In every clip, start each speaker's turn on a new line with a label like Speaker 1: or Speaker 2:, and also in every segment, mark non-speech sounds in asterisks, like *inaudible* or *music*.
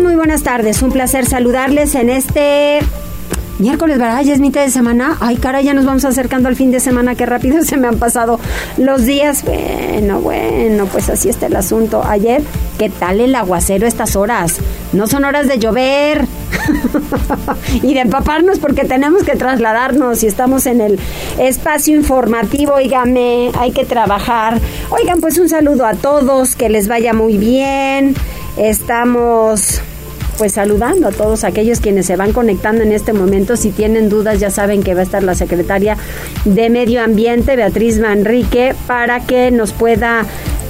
Speaker 1: Muy buenas tardes. Un placer saludarles en este miércoles, ¿verdad? Ya es mitad de semana. Ay, cara, ya nos vamos acercando al fin de semana. Qué rápido *laughs* se me han pasado los días. Bueno, bueno, pues así está el asunto. Ayer, ¿qué tal el aguacero estas horas? No son horas de llover *laughs* y de empaparnos porque tenemos que trasladarnos y estamos en el espacio informativo. Oígame, hay que trabajar. Oigan, pues un saludo a todos, que les vaya muy bien. Estamos pues saludando a todos aquellos quienes se van conectando en este momento. Si tienen dudas, ya saben que va a estar la secretaria de Medio Ambiente, Beatriz Manrique, para que nos pueda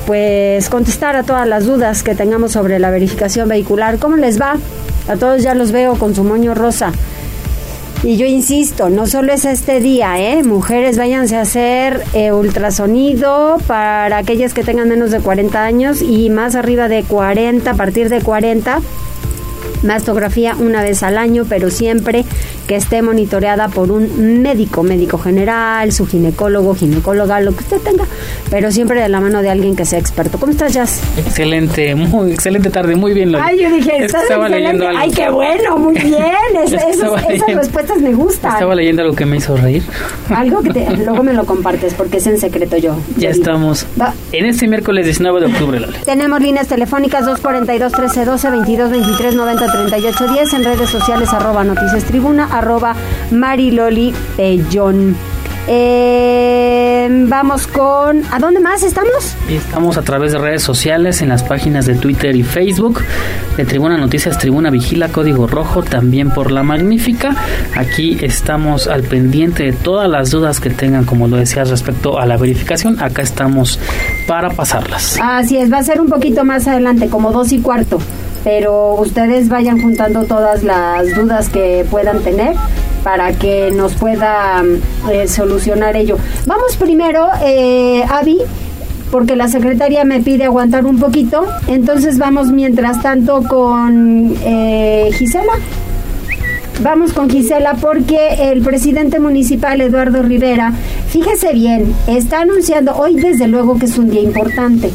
Speaker 1: pues contestar a todas las dudas que tengamos sobre la verificación vehicular. ¿Cómo les va? A todos ya los veo con su moño rosa. Y yo insisto, no solo es este día, ¿eh? Mujeres, váyanse a hacer eh, ultrasonido para aquellas que tengan menos de 40 años y más arriba de 40, a partir de 40 mastografía una vez al año, pero siempre que esté monitoreada por un médico, médico general, su ginecólogo, ginecóloga, lo que usted tenga, pero siempre de la mano de alguien que sea experto. ¿Cómo estás, Jazz?
Speaker 2: Excelente, muy excelente tarde, muy bien. Loli.
Speaker 1: Ay, yo dije, estás
Speaker 2: leyendo algo.
Speaker 1: Ay, qué bueno, muy *laughs* bien. Es-
Speaker 2: Estaba
Speaker 1: esos- esas
Speaker 2: leyendo.
Speaker 1: respuestas me gustan.
Speaker 2: Estaba leyendo algo que me hizo reír.
Speaker 1: Algo que te- *laughs* luego me lo compartes porque es en secreto yo.
Speaker 2: Ya
Speaker 1: digo.
Speaker 2: estamos
Speaker 1: Va.
Speaker 2: en este miércoles 19 de octubre, Loli.
Speaker 1: Tenemos líneas telefónicas 242-1312, 22-23-90-38-10, en redes sociales arroba noticias tribuna, arroba mariloli pellón. Eh, vamos con... ¿A dónde más estamos?
Speaker 2: Estamos a través de redes sociales, en las páginas de Twitter y Facebook, de Tribuna Noticias, Tribuna Vigila, Código Rojo, también por La Magnífica. Aquí estamos al pendiente de todas las dudas que tengan, como lo decías, respecto a la verificación. Acá estamos para pasarlas.
Speaker 1: Así es, va a ser un poquito más adelante, como dos y cuarto, pero ustedes vayan juntando todas las dudas que puedan tener para que nos pueda mm, eh, solucionar ello. Vamos primero, eh, Avi, porque la secretaria me pide aguantar un poquito, entonces vamos mientras tanto con eh, Gisela. Vamos con Gisela porque el presidente municipal Eduardo Rivera, fíjese bien, está anunciando hoy desde luego que es un día importante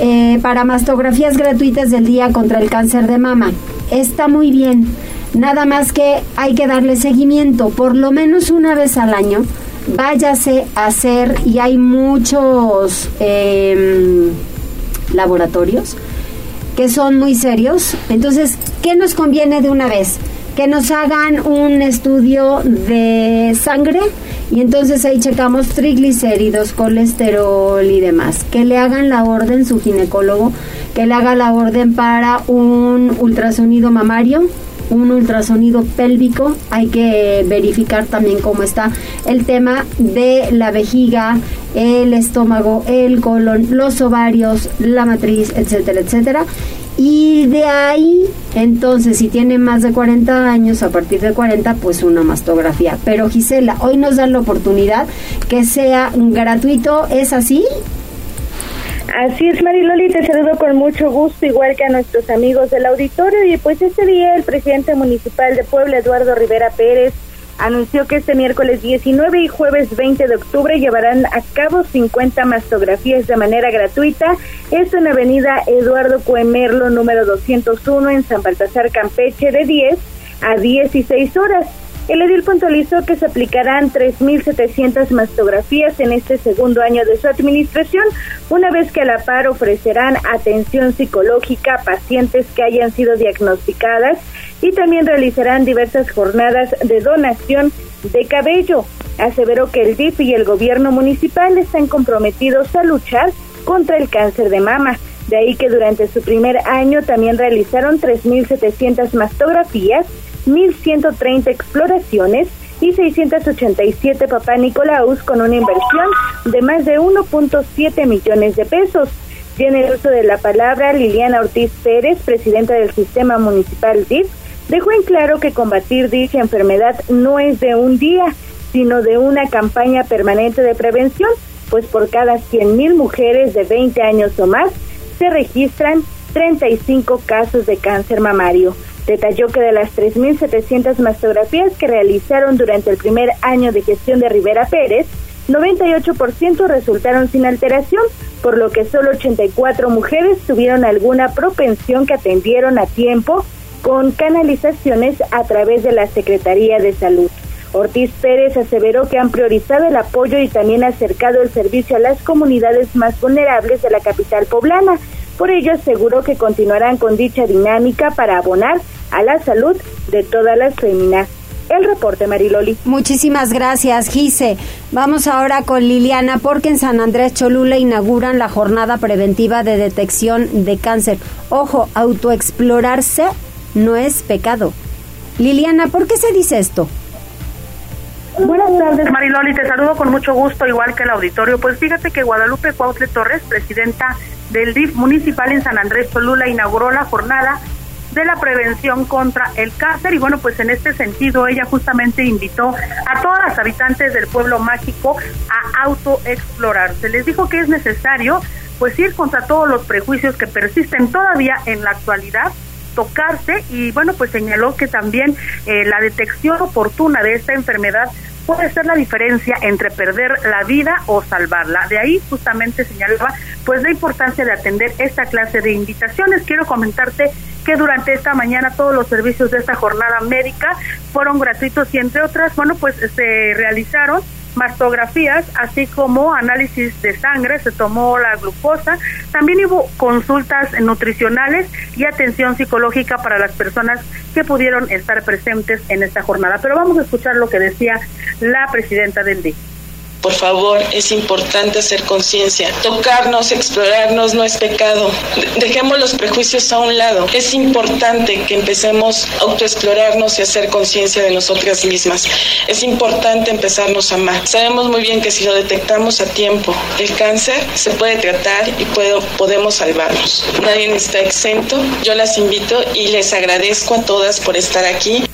Speaker 1: eh, para mastografías gratuitas del día contra el cáncer de mama. Está muy bien, nada más que hay que darle seguimiento, por lo menos una vez al año. Váyase a hacer y hay muchos em, laboratorios que son muy serios. Entonces, ¿qué nos conviene de una vez? Que nos hagan un estudio de sangre y entonces ahí checamos triglicéridos, colesterol y demás. Que le hagan la orden su ginecólogo, que le haga la orden para un ultrasonido mamario, un ultrasonido pélvico, hay que verificar también cómo está el tema de la vejiga, el estómago, el colon, los ovarios, la matriz, etcétera, etcétera. Y de ahí, entonces, si tiene más de 40 años, a partir de 40, pues una mastografía. Pero Gisela, hoy nos dan la oportunidad que sea gratuito, ¿es así?
Speaker 3: Así es, Mariloli, te saludo con mucho gusto, igual que a nuestros amigos del auditorio. Y pues este día el presidente municipal de Puebla, Eduardo Rivera Pérez, anunció que este miércoles 19 y jueves 20 de octubre llevarán a cabo 50 mastografías de manera gratuita. Esto en Avenida Eduardo Cuemerlo, número 201, en San Baltasar, Campeche, de 10 a 16 horas. El edil puntualizó que se aplicarán 3.700 mastografías en este segundo año de su administración, una vez que a la par ofrecerán atención psicológica a pacientes que hayan sido diagnosticadas y también realizarán diversas jornadas de donación de cabello. Aseveró que el DIF y el gobierno municipal están comprometidos a luchar contra el cáncer de mama. De ahí que durante su primer año también realizaron 3.700 mastografías, 1.130 exploraciones y 687 papá Nicolaus con una inversión de más de 1.7 millones de pesos. Tiene el uso de la palabra Liliana Ortiz Pérez, presidenta del Sistema Municipal DIF, dejó en claro que combatir dicha enfermedad no es de un día, sino de una campaña permanente de prevención, pues por cada 100.000 mujeres de 20 años o más se registran 35 casos de cáncer mamario. Detalló que de las 3.700 mastografías que realizaron durante el primer año de gestión de Rivera Pérez, 98% resultaron sin alteración, por lo que solo 84 mujeres tuvieron alguna propensión que atendieron a tiempo con canalizaciones a través de la Secretaría de Salud. Ortiz Pérez aseveró que han priorizado el apoyo y también acercado el servicio a las comunidades más vulnerables de la capital poblana. Por ello aseguró que continuarán con dicha dinámica para abonar a la salud de todas las féminas. El reporte, Mariloli.
Speaker 1: Muchísimas gracias, Gise. Vamos ahora con Liliana, porque en San Andrés Cholula inauguran la jornada preventiva de detección de cáncer. Ojo, autoexplorarse no es pecado. Liliana, ¿por qué se dice esto?
Speaker 4: Buenas tardes, Mariloli. Te saludo con mucho gusto, igual que el auditorio. Pues fíjate que Guadalupe Cuautle Torres, presidenta del DIF municipal en San Andrés Cholula, inauguró la jornada de la prevención contra el cáncer y bueno, pues en este sentido ella justamente invitó a todas las habitantes del pueblo mágico a autoexplorarse. Les dijo que es necesario pues ir contra todos los prejuicios que persisten todavía en la actualidad tocarse y bueno pues señaló que también eh, la detección oportuna de esta enfermedad puede ser la diferencia entre perder la vida o salvarla. De ahí justamente señalaba pues la importancia de atender esta clase de invitaciones. Quiero comentarte que durante esta mañana todos los servicios de esta jornada médica fueron gratuitos y entre otras, bueno, pues se realizaron mastografías, así como análisis de sangre, se tomó la glucosa, también hubo consultas nutricionales y atención psicológica para las personas que pudieron estar presentes en esta jornada. Pero vamos a escuchar lo que decía la presidenta del DIC.
Speaker 5: Por favor, es importante hacer conciencia. Tocarnos, explorarnos no es pecado. Dejemos los prejuicios a un lado. Es importante que empecemos a autoexplorarnos y hacer conciencia de nosotras mismas. Es importante empezarnos a amar. Sabemos muy bien que si lo detectamos a tiempo, el cáncer se puede tratar y podemos salvarnos. Nadie está exento. Yo las invito y les agradezco a todas por estar aquí.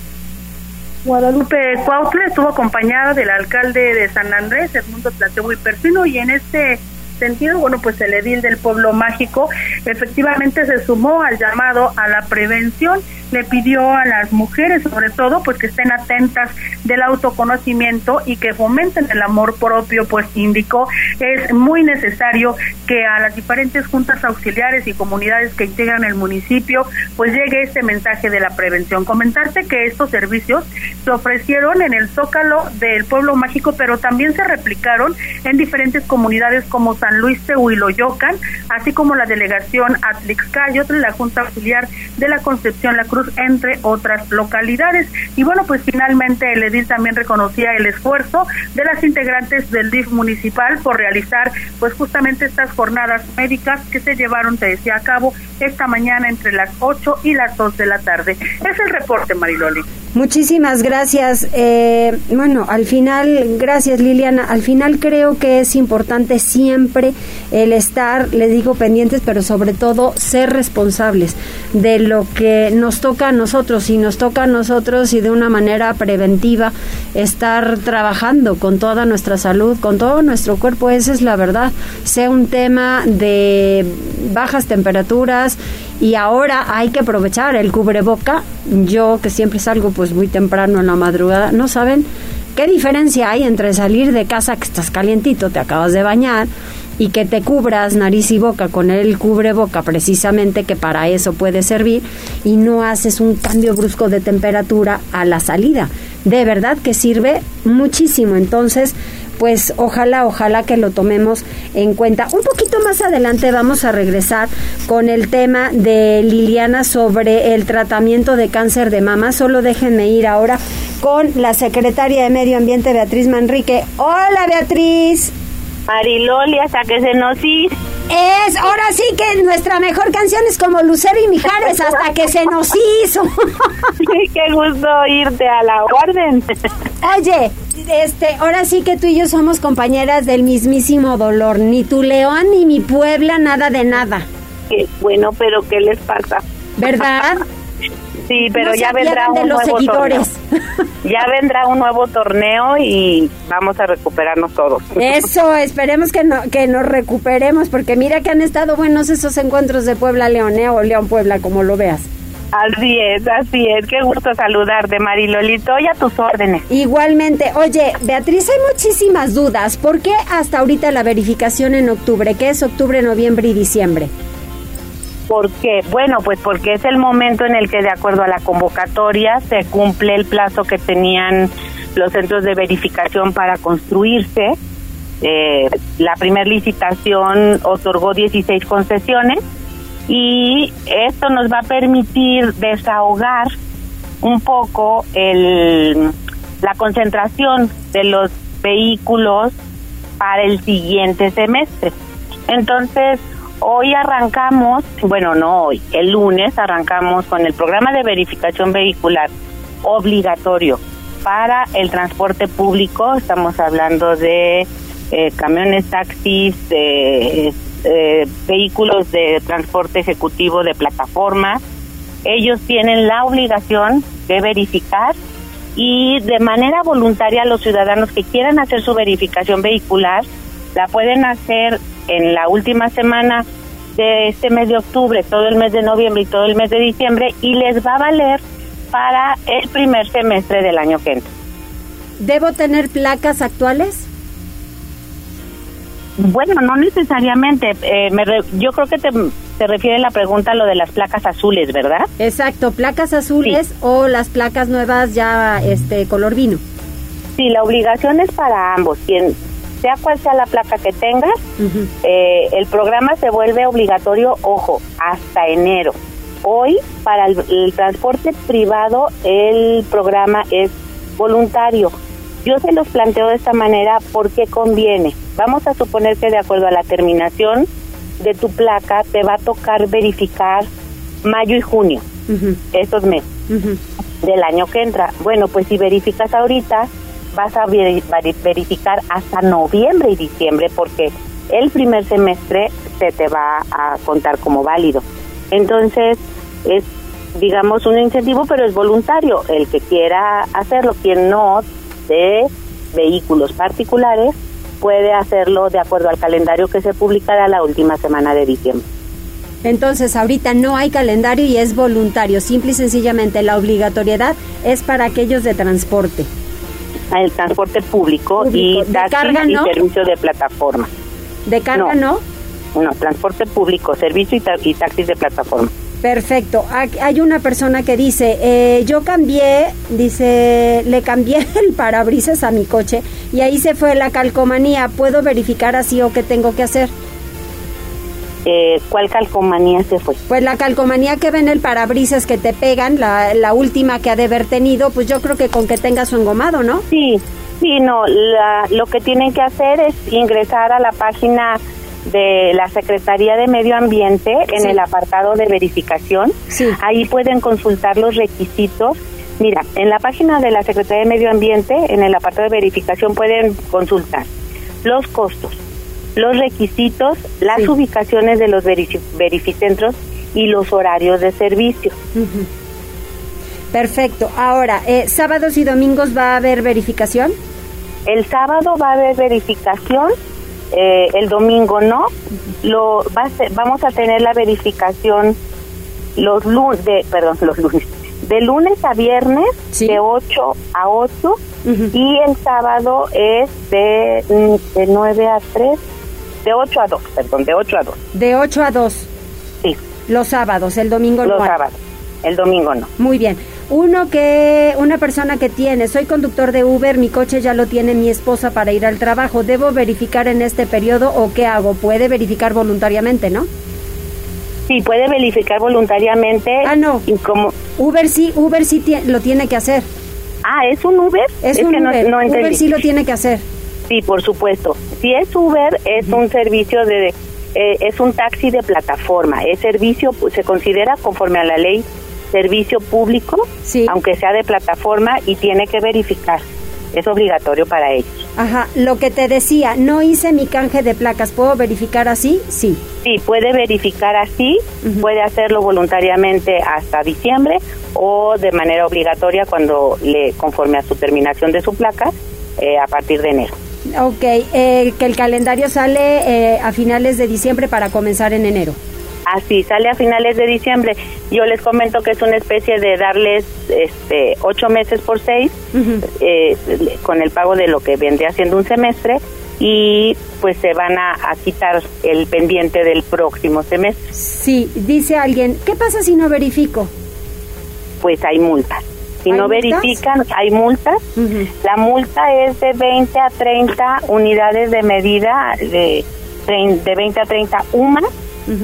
Speaker 4: Guadalupe Cuautle estuvo acompañada del alcalde de San Andrés, Edmundo Plateo y Persino, y en este sentido, bueno, pues el edil del pueblo mágico efectivamente se sumó al llamado a la prevención le pidió a las mujeres, sobre todo, pues que estén atentas del autoconocimiento y que fomenten el amor propio, pues indicó es muy necesario que a las diferentes juntas auxiliares y comunidades que integran el municipio, pues llegue este mensaje de la prevención. Comentarte que estos servicios se ofrecieron en el Zócalo del Pueblo Mágico, pero también se replicaron en diferentes comunidades como San Luis Tehuiloyocan, así como la delegación Atlixcayotl, la Junta Auxiliar de la Concepción La Cruz entre otras localidades. Y bueno, pues finalmente el edil también reconocía el esfuerzo de las integrantes del DIF municipal por realizar pues justamente estas jornadas médicas que se llevaron, te decía, a cabo esta mañana entre las 8 y las 2 de la tarde. Es el reporte, Mariloli.
Speaker 1: Muchísimas gracias. Eh, bueno, al final, gracias Liliana. Al final creo que es importante siempre el estar, les digo, pendientes, pero sobre todo ser responsables de lo que nos toca a nosotros y nos toca a nosotros y de una manera preventiva estar trabajando con toda nuestra salud, con todo nuestro cuerpo. Esa es la verdad. Sea un tema de bajas temperaturas y ahora hay que aprovechar el cubreboca. Yo que siempre salgo pues muy temprano en la madrugada, no saben qué diferencia hay entre salir de casa que estás calientito, te acabas de bañar y que te cubras nariz y boca con el cubreboca precisamente que para eso puede servir y no haces un cambio brusco de temperatura a la salida. De verdad que sirve muchísimo. Entonces, pues ojalá, ojalá que lo tomemos en cuenta. Un poquito más adelante vamos a regresar con el tema de Liliana sobre el tratamiento de cáncer de mama. Solo déjenme ir ahora con la secretaria de Medio Ambiente, Beatriz Manrique. Hola, Beatriz.
Speaker 6: Mariloli, hasta que se nos hizo.
Speaker 1: Es, ahora sí que nuestra mejor canción es como Lucero y Mijares, hasta que se nos hizo. *laughs*
Speaker 6: Qué gusto irte a la orden.
Speaker 1: Oye, este, ahora sí que tú y yo somos compañeras del mismísimo dolor. Ni tu León ni mi Puebla, nada de nada.
Speaker 6: bueno, pero ¿qué les pasa?
Speaker 1: ¿Verdad?
Speaker 6: Sí, pero ya vendrá un nuevo seguidores. torneo. Ya vendrá un nuevo torneo y vamos a recuperarnos todos.
Speaker 1: Eso, esperemos que no, que nos recuperemos, porque mira que han estado buenos esos encuentros de Puebla León, ¿eh? o León Puebla, como lo veas.
Speaker 6: Así es, así es. Qué gusto saludarte, Marilolito, y a tus órdenes.
Speaker 1: Igualmente. Oye, Beatriz, hay muchísimas dudas. ¿Por qué hasta ahorita la verificación en octubre? ¿Qué es octubre, noviembre y diciembre?
Speaker 6: ¿Por qué? Bueno, pues porque es el momento en el que, de acuerdo a la convocatoria, se cumple el plazo que tenían los centros de verificación para construirse. Eh, la primera licitación otorgó 16 concesiones y esto nos va a permitir desahogar un poco el, la concentración de los vehículos para el siguiente semestre. Entonces, Hoy arrancamos, bueno, no hoy, el lunes arrancamos con el programa de verificación vehicular obligatorio para el transporte público. Estamos hablando de eh, camiones, taxis, de eh, vehículos de transporte ejecutivo de plataforma. Ellos tienen la obligación de verificar y de manera voluntaria los ciudadanos que quieran hacer su verificación vehicular la pueden hacer en la última semana de este mes de octubre, todo el mes de noviembre y todo el mes de diciembre y les va a valer para el primer semestre del año que entra.
Speaker 1: ¿Debo tener placas actuales?
Speaker 6: Bueno, no necesariamente. Eh, yo creo que te, te refiere la pregunta a lo de las placas azules, ¿verdad?
Speaker 1: Exacto, placas azules o las placas nuevas ya este color vino.
Speaker 6: Sí, la obligación es para ambos. Quien, sea cual sea la placa que tengas, eh, el programa se vuelve obligatorio, ojo, hasta enero. Hoy, para el, transporte privado, el programa es voluntario. Yo se los planteo de esta manera porque conviene. Vamos a suponer que de acuerdo a la terminación de tu placa te va a tocar verificar mayo y junio, estos meses del año que entra. Bueno, pues si verificas ahorita, vas a verificar hasta noviembre y diciembre porque el primer semestre se te va a contar como válido. Entonces, es, digamos, un incentivo, pero es voluntario. El que quiera hacerlo, quien no, de vehículos particulares, puede hacerlo de acuerdo al calendario que se publicará la última semana de diciembre.
Speaker 1: Entonces, ahorita no hay calendario y es voluntario. Simple y sencillamente la obligatoriedad es para aquellos de transporte
Speaker 6: el transporte público, y taxis y servicio de plataforma.
Speaker 1: ¿De carga no?
Speaker 6: No, transporte público, servicio y, taxis de plataforma.
Speaker 1: Perfecto. Hay una persona que dice, eh, yo cambié, dice, le cambié *laughs* el parabrisas a mi coche y ahí se fue la calcomanía. ¿Puedo verificar así o qué tengo que hacer?
Speaker 6: Eh, ¿cuál calcomanía se fue?
Speaker 1: Pues la calcomanía que ven el parabrisas que te pegan, la, la última que ha de haber tenido, pues yo creo que con que tenga su engomado, ¿no?
Speaker 6: Sí, sí, no, lo que tienen que hacer es ingresar a la página de la Secretaría de Medio Ambiente en el apartado de verificación. Sí. Ahí pueden consultar los requisitos. Mira, en la página de la Secretaría de Medio Ambiente, en el apartado de verificación, pueden consultar los costos, los requisitos, las ubicaciones de los verificentros y los horarios de servicio.
Speaker 1: Perfecto. Ahora, eh, ¿sábados y domingos va a haber verificación?
Speaker 6: El sábado va a haber verificación, eh, el domingo no. Lo va vamos a tener la verificación los lunes, de, perdón, los lunes, de lunes a viernes de 8 a 8 y el sábado es de, mm, de 9 a 3 de 8 a 2, perdón, de 8 a 2.
Speaker 1: De 8 a 2.
Speaker 6: Sí.
Speaker 1: Los sábados, el domingo no.
Speaker 6: Los sábados, el domingo no.
Speaker 1: Muy bien. Uno que, una persona que tiene, soy conductor de Uber, mi coche ya lo tiene mi esposa para ir al trabajo, ¿debo verificar en este periodo o qué hago? Puede verificar voluntariamente, ¿no?
Speaker 6: Sí, puede verificar voluntariamente.
Speaker 1: Ah, no. Y como... Uber sí, Uber sí lo tiene que hacer.
Speaker 6: Ah, ¿es un Uber?
Speaker 1: Es, un Uber. Uber sí lo tiene que hacer.
Speaker 6: Sí, por supuesto. Si es Uber, es un servicio de, eh, es un taxi de plataforma. Es servicio, pues, se considera conforme a la ley servicio público, aunque sea de plataforma y tiene que verificar. es obligatorio para ellos.
Speaker 1: Ajá, lo que te decía, no hice mi canje de placas, ¿puedo verificar así? Sí.
Speaker 6: Sí, puede verificar así, puede hacerlo voluntariamente hasta diciembre o de manera obligatoria cuando le conforme a su terminación de su placa eh, a partir de enero.
Speaker 1: Ok, eh, que el calendario sale eh, a finales de diciembre para comenzar en enero.
Speaker 6: Así, sale a finales de diciembre. Yo les comento que es una especie de darles este, ocho meses por seis, eh, con el pago de lo que vendría siendo un semestre, y pues se van a, quitar el pendiente del próximo semestre.
Speaker 1: Sí, dice alguien, ¿qué pasa si no verifico?
Speaker 6: Pues hay multas. Si no verifican, hay multas. La multa es de 20 a 30 unidades de medida, de, de 20 a 30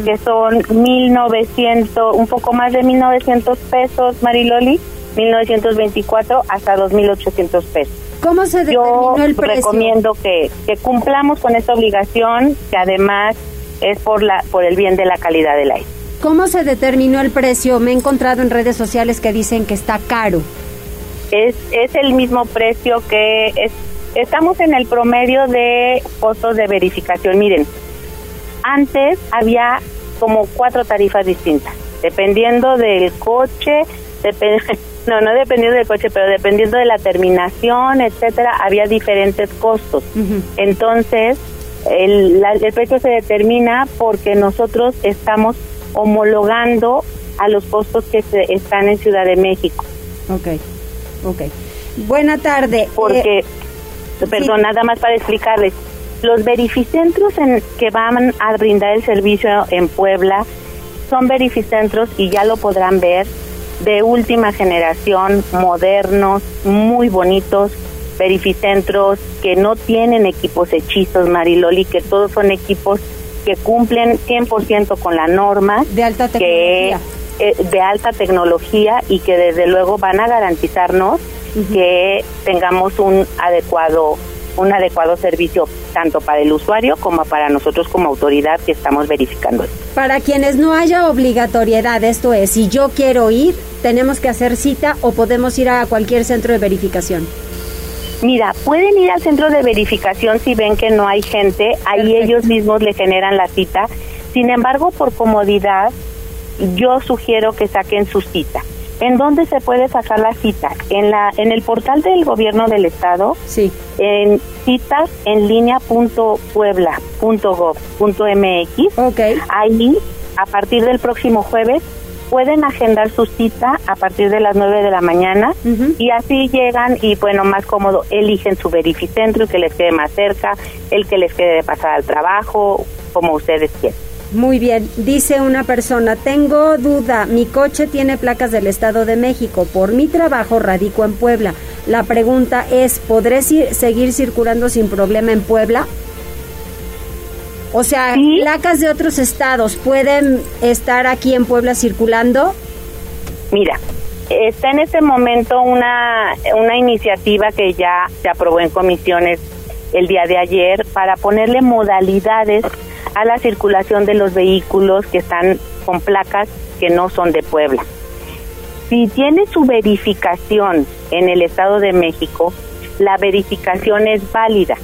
Speaker 6: Que son 1.900, un poco más de 1.900 pesos, Mariloli, 1.924 hasta 2.800 pesos.
Speaker 1: ¿Cómo se determinó
Speaker 6: Yo
Speaker 1: el precio?
Speaker 6: recomiendo que, que cumplamos con esta obligación, que además es por, la, por el bien de la calidad del aire.
Speaker 1: ¿Cómo se determinó el precio? Me he encontrado en redes sociales que dicen que está caro.
Speaker 6: Es, es el mismo precio que es, estamos en el promedio de costos de verificación. Miren, antes había como cuatro tarifas distintas, dependiendo del coche, *laughs* no, no dependiendo del coche, pero dependiendo de la terminación, etcétera, había diferentes costos. Entonces, el, el precio se determina porque nosotros estamos homologando a los costos que se, están en Ciudad de México.
Speaker 1: Ok, ok. Buena tarde.
Speaker 6: Porque, eh, perdón, nada más para explicarles, los verificentros en, que van a brindar el servicio en Puebla son verificentros y ya lo podrán ver de última generación, modernos, muy bonitos, verificentros que no tienen equipos hechizos, Mariloli, que todos son equipos que cumplen 100% con la norma.
Speaker 1: De alta tecnología.
Speaker 6: Que, eh, de alta tecnología y que desde luego van a garantizarnos que tengamos un adecuado un adecuado servicio tanto para el usuario como para nosotros como autoridad que estamos verificando.
Speaker 1: Para quienes no haya obligatoriedad, esto es, si yo quiero ir, tenemos que hacer cita o podemos ir a cualquier centro de verificación.
Speaker 6: Mira, pueden ir al centro de verificación si ven que no hay gente, ahí ellos mismos le generan la cita. Sin embargo, por comodidad, yo sugiero que saquen su cita. ¿En dónde se puede sacar la cita? En la en el portal del gobierno del estado.
Speaker 1: Sí.
Speaker 6: En citas en línea punto puebla punto gov punto mx.
Speaker 1: Okay.
Speaker 6: Ahí a partir del próximo jueves pueden agendar su cita a partir de las 9 de la mañana y así llegan y bueno, más cómodo, eligen su verificentro que les quede más cerca, el que les quede de pasar al trabajo, como ustedes quieran.
Speaker 1: Muy bien, dice una persona, tengo duda, mi coche tiene placas del Estado de México, por mi trabajo radico en Puebla. La pregunta es, ¿podré seguir circulando sin problema en Puebla? O sea, placas de otros estados pueden estar aquí en Puebla circulando.
Speaker 6: Mira, está en este momento una, una iniciativa que ya se aprobó en comisiones el día de ayer para ponerle modalidades a la circulación de los vehículos que están con placas que no son de Puebla. Si tiene su verificación en el Estado de México, la verificación es válida,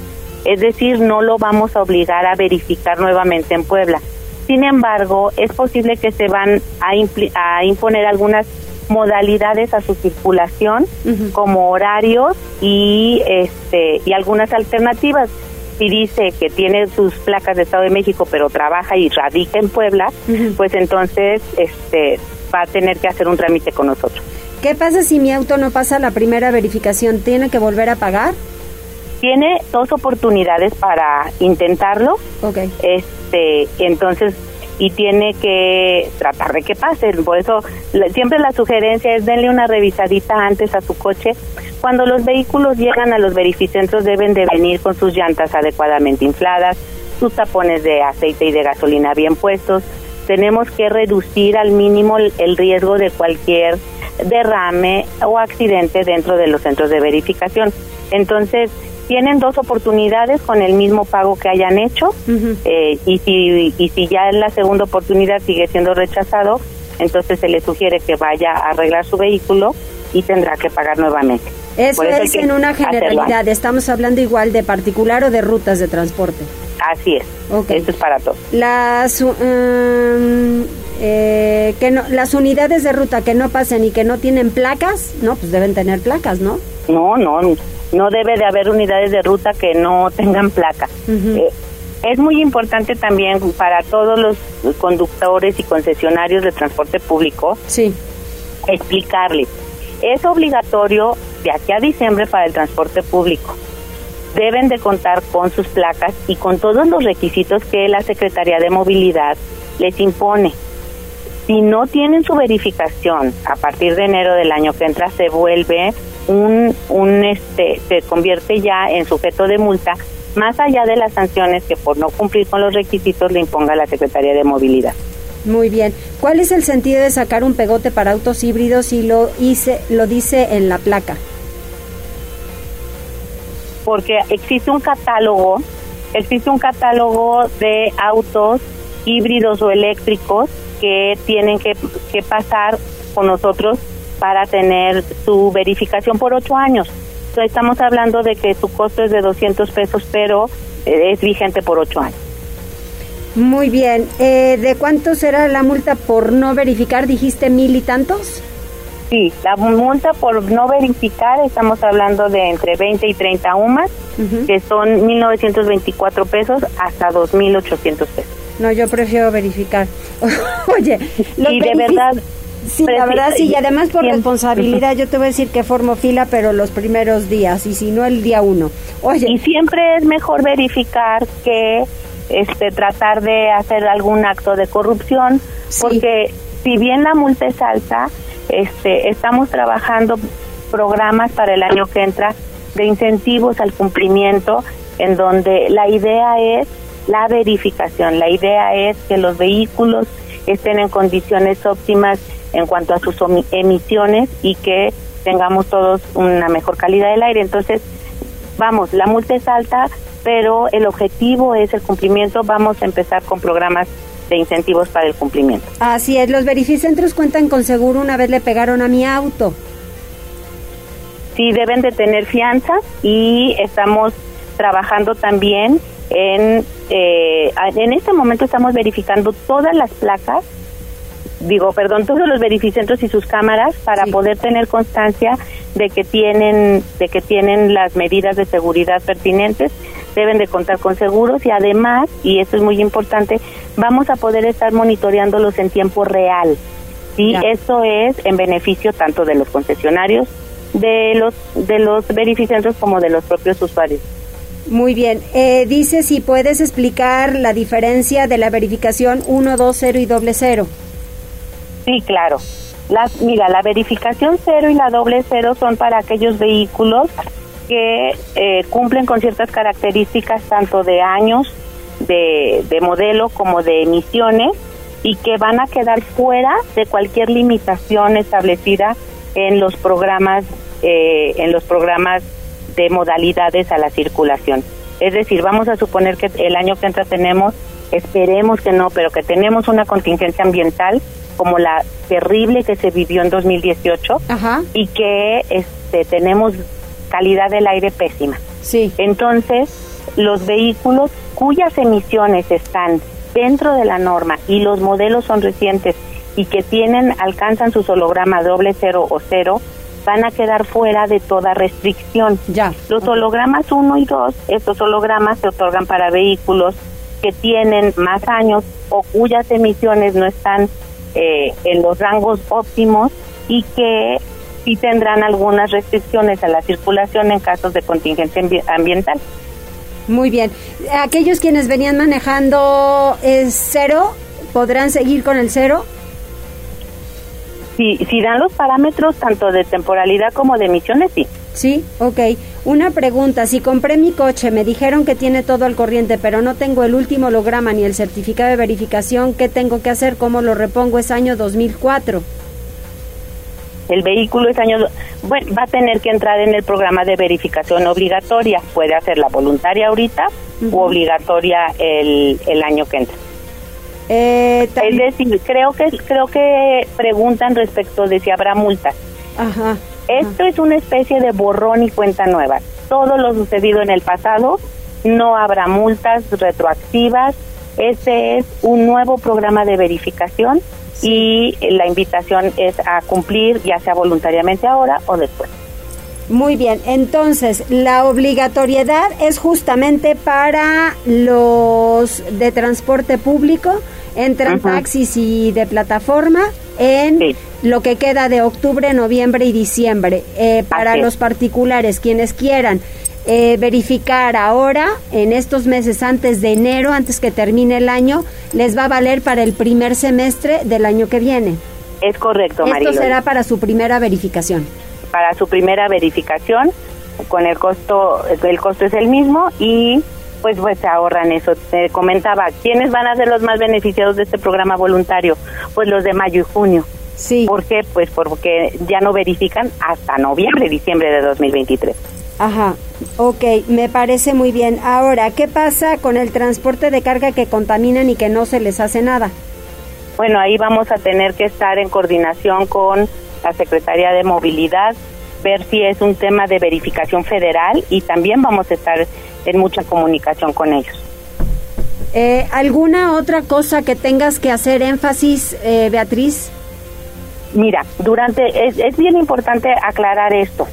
Speaker 6: es decir, no lo vamos a obligar a verificar nuevamente en Puebla. Sin embargo, es posible que se van a, a imponer algunas modalidades a su circulación, como horarios y este y algunas alternativas si dice que tiene sus placas de Estado de México pero trabaja y radica en Puebla, pues entonces este va a tener que hacer un trámite con nosotros.
Speaker 1: ¿Qué pasa si mi auto no pasa la primera verificación? ¿Tiene que volver a pagar?
Speaker 6: Tiene dos oportunidades para intentarlo.
Speaker 1: Okay.
Speaker 6: Este, entonces y tiene que tratar de que pase. Por eso siempre la sugerencia es denle una revisadita antes a su coche. Cuando los vehículos llegan a los verificentros deben de venir con sus llantas adecuadamente infladas, sus tapones de aceite y de gasolina bien puestos. Tenemos que reducir al mínimo el riesgo de cualquier derrame o accidente dentro de los centros de verificación. Entonces, tienen dos oportunidades con el mismo pago que hayan hecho eh, y, si, y si ya en la segunda oportunidad sigue siendo rechazado, entonces se le sugiere que vaya a arreglar su vehículo y tendrá que pagar nuevamente.
Speaker 1: Eso es en una generalidad. Estamos hablando igual de particular o de rutas de transporte.
Speaker 6: Así es. Eso es para todos.
Speaker 1: Las, um, eh, que no, las unidades de ruta que no pasen y que no tienen placas, no, pues deben tener placas, ¿no?
Speaker 6: No, no, no debe de haber unidades de ruta que no tengan placa. Eh, es muy importante también para todos los conductores y concesionarios de transporte público
Speaker 1: sí.
Speaker 6: explicarles. Es obligatorio de aquí a diciembre para el transporte público deben de contar con sus placas y con todos los requisitos que la Secretaría de Movilidad les impone. Si no tienen su verificación a partir de enero del año que entra se vuelve un, un este se convierte ya en sujeto de multa más allá de las sanciones que por no cumplir con los requisitos le imponga la Secretaría de Movilidad.
Speaker 1: Muy bien. ¿Cuál es el sentido de sacar un pegote para autos híbridos si lo hice, lo dice en la placa?
Speaker 6: porque existe un catálogo, existe un catálogo de autos híbridos o eléctricos que tienen que, pasar con nosotros para tener su verificación por ocho años. Entonces estamos hablando de que su costo es de 200 pesos, pero eh, es vigente por ocho años.
Speaker 1: Muy bien. Eh, ¿De cuánto será la multa por no verificar? ¿Dijiste mil y tantos?
Speaker 6: Sí, la multa por no verificar, estamos hablando de entre 20 y 30 UMAS, que son 1.924 pesos hasta 2.800 pesos.
Speaker 1: No, yo prefiero verificar. *laughs* Oye,
Speaker 6: y de verdad...
Speaker 1: Sí, la verdad sí, y además por responsabilidad yo te voy a decir que formo fila, pero los primeros días, y si no el día uno.
Speaker 6: Oye. Y siempre es mejor verificar que este tratar de hacer algún acto de corrupción, porque si bien la multa es alta, este, estamos trabajando programas para el año que entra de incentivos al cumplimiento, en donde la idea es la verificación, la idea es que los vehículos estén en condiciones óptimas en cuanto a sus emisiones y que tengamos todos una mejor calidad del aire. Entonces, vamos, la multa es alta, pero el objetivo es el cumplimiento. Vamos a empezar con programas de incentivos para el cumplimiento.
Speaker 1: Así es, los verificentros cuentan con seguro una vez le pegaron a mi auto.
Speaker 6: Sí, deben de tener fianza y estamos trabajando también en, eh, en este momento estamos verificando todas las placas, digo, perdón, todos los verificentros y sus cámaras para poder tener constancia de que tienen, de que tienen las medidas de seguridad pertinentes deben de contar con seguros y además, y esto es muy importante, vamos a poder estar monitoreándolos en tiempo real. ¿sí? Eso es en beneficio tanto de los concesionarios, de los, de los verificentros como de los propios usuarios.
Speaker 1: Muy bien. Eh, dice si puedes explicar la diferencia de la verificación 1, 2, 0 y doble 0.
Speaker 6: Sí, claro. Las, mira, la verificación 0 y la doble 0 son para aquellos vehículos que eh, cumplen con ciertas características tanto de años, de, modelo como de emisiones y que van a quedar fuera de cualquier limitación establecida en los programas eh, en los programas de modalidades a la circulación. Es decir, vamos a suponer que el año que entra tenemos, esperemos que no, pero que tenemos una contingencia ambiental como la terrible que se vivió en 2018 y que este, tenemos calidad del aire pésima.
Speaker 1: Sí.
Speaker 6: Entonces, los vehículos cuyas emisiones están dentro de la norma y los modelos son recientes y que tienen alcanzan su holograma doble cero o cero van a quedar fuera de toda restricción.
Speaker 1: Ya.
Speaker 6: Los hologramas 1 y 2, estos hologramas se otorgan para vehículos que tienen más años o cuyas emisiones no están eh, en los rangos óptimos y que sí tendrán algunas restricciones a la circulación en casos de contingencia ambiental.
Speaker 1: Muy bien. Aquellos quienes venían manejando el cero, ¿podrán seguir con el cero?
Speaker 6: Si, si dan los parámetros tanto de temporalidad como de emisiones, sí.
Speaker 1: Sí, ok. Una pregunta, si compré mi coche, me dijeron que tiene todo al corriente, pero no tengo el último holograma ni el certificado de verificación, ¿qué tengo que hacer? ¿Cómo lo repongo? Es año 2004
Speaker 6: el vehículo es año, bueno, va a tener que entrar en el programa de verificación obligatoria. Puede hacerla voluntaria ahorita u obligatoria el, el año que entra.
Speaker 1: Eh,
Speaker 6: es decir, creo que creo que preguntan respecto de si habrá multas.
Speaker 1: Ajá.
Speaker 6: Esto es una especie de borrón y cuenta nueva. Todo lo sucedido en el pasado, no habrá multas retroactivas. Este es un nuevo programa de verificación y la invitación es a cumplir ya sea voluntariamente ahora o después.
Speaker 1: Muy bien, entonces la obligatoriedad es justamente para los de transporte público, entran taxis y de plataforma en lo que queda de octubre, noviembre y diciembre. Eh, para los particulares, quienes quieran eh, verificar ahora, en estos meses antes de enero, antes que termine el año, les va a valer para el primer semestre del año que viene.
Speaker 6: Es correcto,
Speaker 1: María. Esto será para su primera verificación.
Speaker 6: Para su primera verificación, con el costo, el costo es el mismo y pues pues se ahorran eso. Te comentaba, ¿quiénes van a ser los más beneficiados de este programa voluntario? Pues los de mayo y junio.
Speaker 1: Sí.
Speaker 6: ¿Por qué? Pues porque ya no verifican hasta noviembre, diciembre de 2023.
Speaker 1: Ajá, ok, me parece muy bien. Ahora, ¿qué pasa con el transporte de carga que contaminan y que no se les hace nada?
Speaker 6: Bueno, ahí vamos a tener que estar en coordinación con la Secretaría de Movilidad, ver si es un tema de verificación federal y también vamos a estar en mucha comunicación con ellos.
Speaker 1: Eh, ¿Alguna otra cosa que tengas que hacer énfasis, eh, Beatriz?
Speaker 6: Mira, durante es, es bien importante aclarar esto.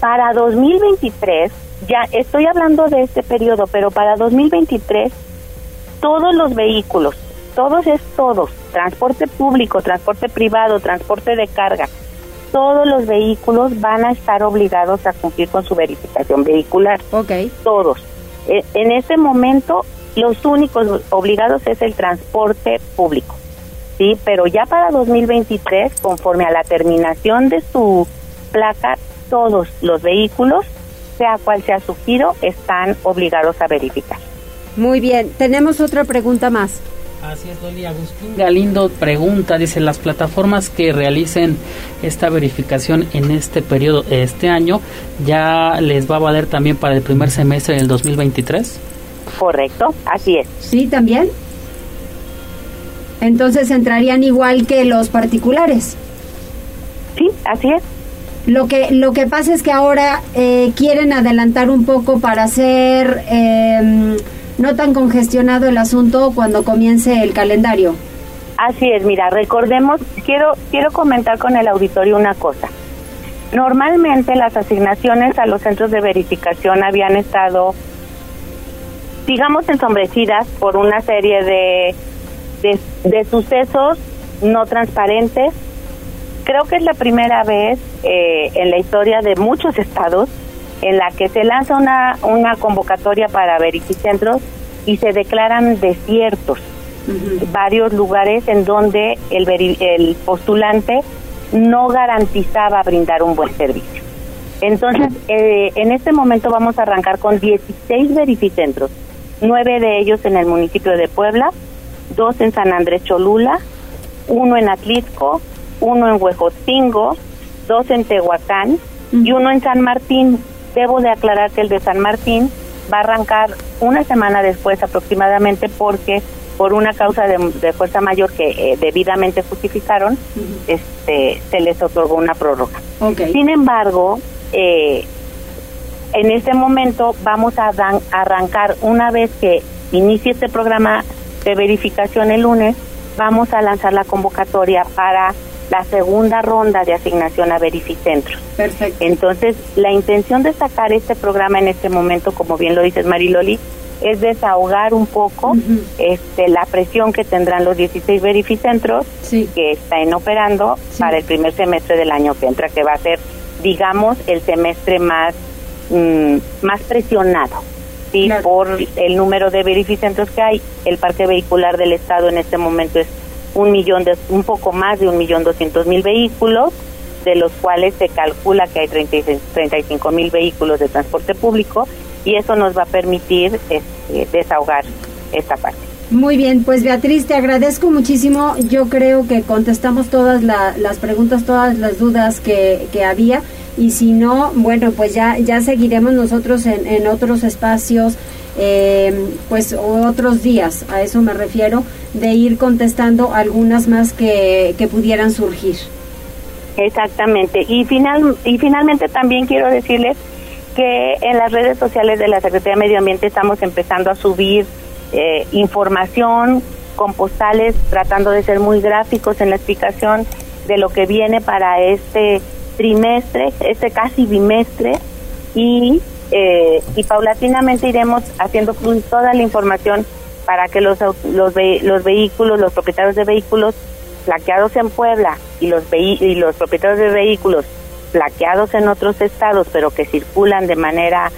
Speaker 6: Para 2023, ya estoy hablando de este periodo, pero para 2023, todos los vehículos, todos es todos, transporte público, transporte privado, transporte de carga, todos los vehículos van a estar obligados a cumplir con su verificación vehicular.
Speaker 1: Ok.
Speaker 6: Todos. E, en este momento, los únicos obligados es el transporte público. Sí, pero ya para 2023, conforme a la terminación de su placa, todos los vehículos, sea cual sea su giro, están obligados a verificar.
Speaker 1: Muy bien, tenemos otra pregunta más.
Speaker 2: Así es, Dolly. Agustín Galindo pregunta, dice, las plataformas que realicen esta verificación en este periodo, este año, ¿ya les va a valer también para el primer semestre del 2023?
Speaker 6: Correcto, así es.
Speaker 1: Sí, también. Entonces entrarían igual que los particulares.
Speaker 6: Sí, así es.
Speaker 1: Lo que, lo que pasa es que ahora eh, quieren adelantar un poco para hacer eh, no tan congestionado el asunto cuando comience el calendario.
Speaker 6: Así es, mira, recordemos, quiero, quiero comentar con el auditorio una cosa. Normalmente las asignaciones a los centros de verificación habían estado, digamos, ensombrecidas por una serie de, de, sucesos no transparentes Creo que es la primera vez eh, en la historia de muchos estados en la que se lanza una, una convocatoria para verificentros y se declaran desiertos varios lugares en donde el, el postulante no garantizaba brindar un buen servicio. Entonces, eh, en este momento vamos a arrancar con 16 verificentros, nueve de ellos en el municipio de Puebla, dos en San Andrés Cholula, uno en Atlisco, uno en Huejotzingo, dos en Tehuacán y uno en San Martín. Debo de aclarar que el de San Martín va a arrancar una semana después aproximadamente porque por una causa de, fuerza mayor que eh, debidamente justificaron, este, se les otorgó una prórroga. Sin embargo, eh, en este momento vamos a arrancar una vez que inicie este programa de verificación el lunes, vamos a lanzar la convocatoria para la segunda ronda de asignación a Verificentros.
Speaker 1: Perfecto.
Speaker 6: Entonces, la intención de sacar este programa en este momento, como bien lo dices Mariloli, es desahogar un poco este, la presión que tendrán los 16 verificentros que están operando para el primer semestre del año que entra, que va a ser, digamos, el semestre más, mm, más presionado. ¿sí? por el número de verificentros que hay. El parque vehicular del Estado en este momento es un millón de, un poco más de un millón doscientos mil vehículos, de los cuales se calcula que hay 35 mil vehículos de transporte público y eso nos va a permitir este, desahogar esta parte.
Speaker 1: Muy bien, pues Beatriz, te agradezco muchísimo. Yo creo que contestamos todas las preguntas, todas las dudas que, que había y si no, bueno, pues ya, ya seguiremos nosotros en, en otros espacios eh, pues otros días, a eso me refiero, de ir contestando algunas más que, que pudieran surgir.
Speaker 6: Exactamente. Y, final, y finalmente también quiero decirles que en las redes sociales de la Secretaría de Medio Ambiente estamos empezando a subir eh, información con postales, tratando de ser muy gráficos en la explicación de lo que viene para este trimestre, este casi bimestre, y, eh, y paulatinamente iremos haciendo toda la información para que los, los, los vehículos, los propietarios de vehículos plaqueados en Puebla y los, y los propietarios de vehículos plaqueados en otros estados, pero que circulan de manera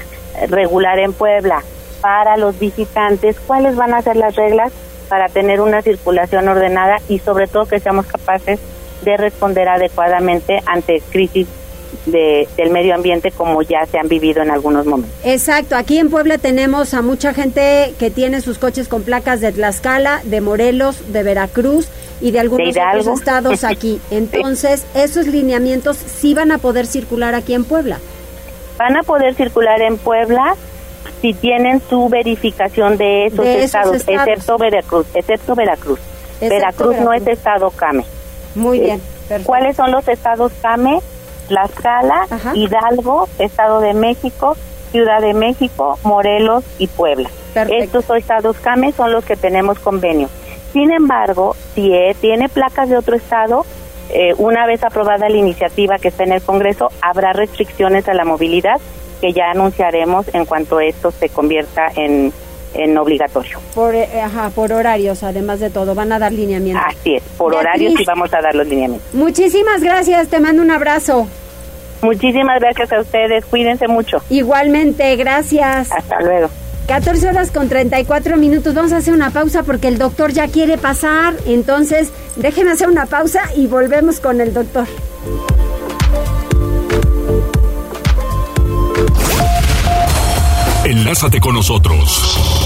Speaker 6: regular en Puebla, para los visitantes, cuáles van a ser las reglas para tener una circulación ordenada y sobre todo que seamos capaces de responder adecuadamente ante crisis de, del medio ambiente como ya se han vivido en algunos momentos.
Speaker 1: Exacto, aquí en Puebla tenemos a mucha gente que tiene sus coches con placas de Tlaxcala, de Morelos, de Veracruz y de algunos otros estados *laughs* aquí. Entonces, esos lineamientos sí van a poder circular aquí en Puebla.
Speaker 6: Van a poder circular en Puebla si tienen su verificación de esos, estados, excepto Veracruz, excepto Veracruz. Veracruz, no es estado CAME.
Speaker 1: Muy bien.
Speaker 6: ¿Cuáles son los estados CAME? Tlaxcala, Hidalgo, Estado de México, Ciudad de México, Morelos y Puebla. Estos estados CAME son los que tenemos convenio. Sin embargo, si tiene placas de otro estado, eh, una vez aprobada la iniciativa que está en el Congreso, habrá restricciones a la movilidad que ya anunciaremos en cuanto esto se convierta en, en obligatorio.
Speaker 1: Por, eh, ajá, por horarios, además de todo, van a dar lineamientos.
Speaker 6: Así es, por horarios y vamos a dar los lineamientos.
Speaker 1: Muchísimas gracias, te mando un abrazo.
Speaker 6: Muchísimas gracias a ustedes, cuídense mucho.
Speaker 1: Igualmente, gracias.
Speaker 6: Hasta luego.
Speaker 1: 14 horas con 34 minutos. Vamos a hacer una pausa porque el doctor ya quiere pasar. Entonces, déjenme hacer una pausa y volvemos con el doctor.
Speaker 7: Enlázate con nosotros.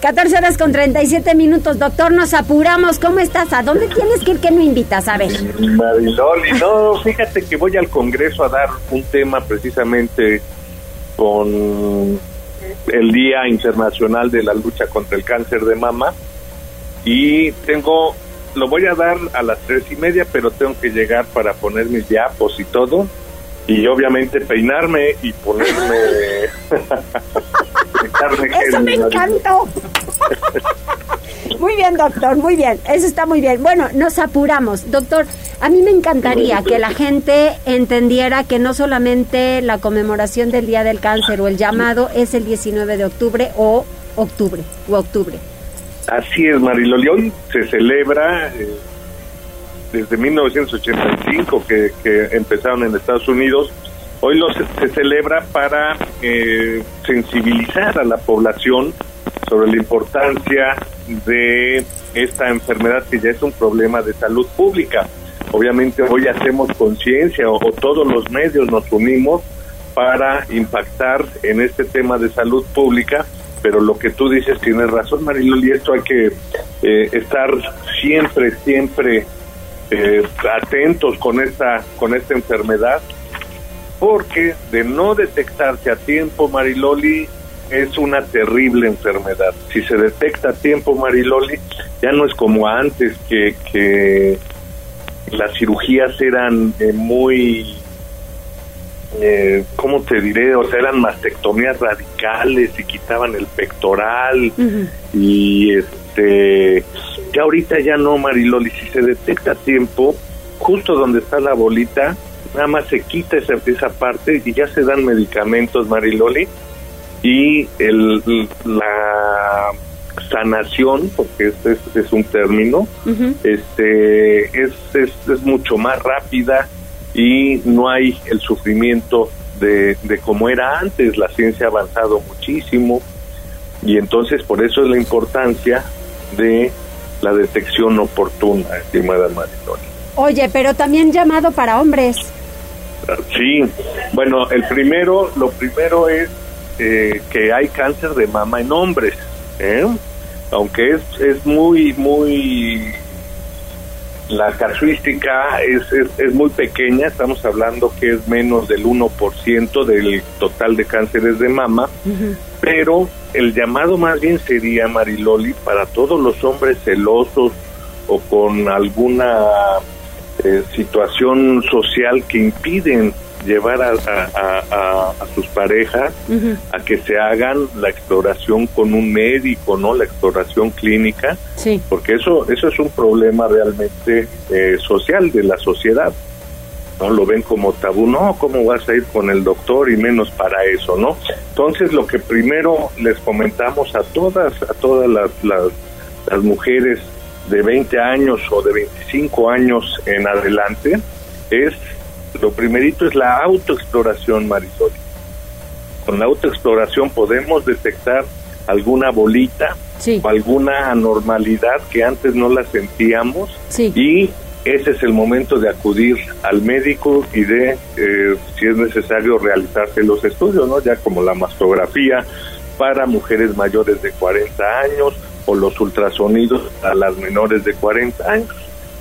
Speaker 1: 14 horas con 37 minutos, doctor, nos apuramos. ¿Cómo estás? ¿A dónde tienes que ir que no invitas? A ver.
Speaker 8: Mariloli, no, fíjate que voy al Congreso a dar un tema precisamente con el Día Internacional de la Lucha contra el Cáncer de Mama y tengo, lo voy a dar a las tres y media, pero tengo que llegar para poner mis diapos y todo y obviamente peinarme y ponerme *laughs*
Speaker 1: Eso me encantó. muy bien, doctor, muy bien. Eso está muy bien. Bueno, nos apuramos. Doctor, a mí me encantaría que la gente entendiera que no solamente la conmemoración del Día del Cáncer o el llamado es el 19 de octubre o octubre o octubre.
Speaker 8: Así es, Mariloli. Hoy se celebra eh, desde 1985 que, que empezaron en Estados Unidos Hoy lo se, celebra para eh, sensibilizar a la población sobre la importancia de esta enfermedad que ya es un problema de salud pública. Obviamente hoy hacemos conciencia o, todos los medios nos unimos para impactar en este tema de salud pública, pero lo que tú dices tienes razón, Marilol, y esto hay que eh, estar siempre, siempre eh, atentos con esta, con esta enfermedad porque de no detectarse a tiempo, Mariloli, es una terrible enfermedad. Si se detecta a tiempo, Mariloli, ya no es como antes que, que las cirugías eran eh, muy, eh, ¿cómo te diré? O sea, eran mastectomías radicales y quitaban el pectoral y este, ya ahorita ya no, Mariloli, si se detecta a tiempo, justo donde está la bolita, nada más se quita esa, esa parte y ya se dan medicamentos, Mariloli, y el, la sanación, porque este es, un término, este es, es, es, mucho más rápida y no hay el sufrimiento de, de como era antes, la ciencia ha avanzado muchísimo y entonces por eso es la importancia de la detección oportuna, estimada Mariloli.
Speaker 1: Oye, pero también llamado para hombres.
Speaker 8: Sí, bueno, el primero, lo primero es eh, que hay cáncer de mama en hombres, ¿eh? aunque es, es muy, muy la casuística es, es, muy pequeña, estamos hablando que es menos del 1% del total de cánceres de mama, pero el llamado más bien sería, Mariloli, para todos los hombres celosos o con alguna eh, situación social que impiden llevar a, a, sus parejas a que se hagan la exploración con un médico, ¿no? La exploración clínica,
Speaker 1: sí.
Speaker 8: porque eso eso es un problema realmente eh, social de la sociedad. ¿no? Lo ven como tabú, no, ¿cómo vas a ir con el doctor y menos para eso, ¿no? Entonces, lo que primero les comentamos a todas, a todas las, las, las mujeres de 20 años o de 25 años en adelante es lo primerito es la autoexploración, Marisol. Con la autoexploración podemos detectar alguna bolita o alguna anormalidad que antes no la sentíamos y ese es el momento de acudir al médico y de, eh, si es necesario, realizarse los estudios, ¿no? Ya como la mastografía para mujeres mayores de 40 años o los ultrasonidos a las menores de 40 años.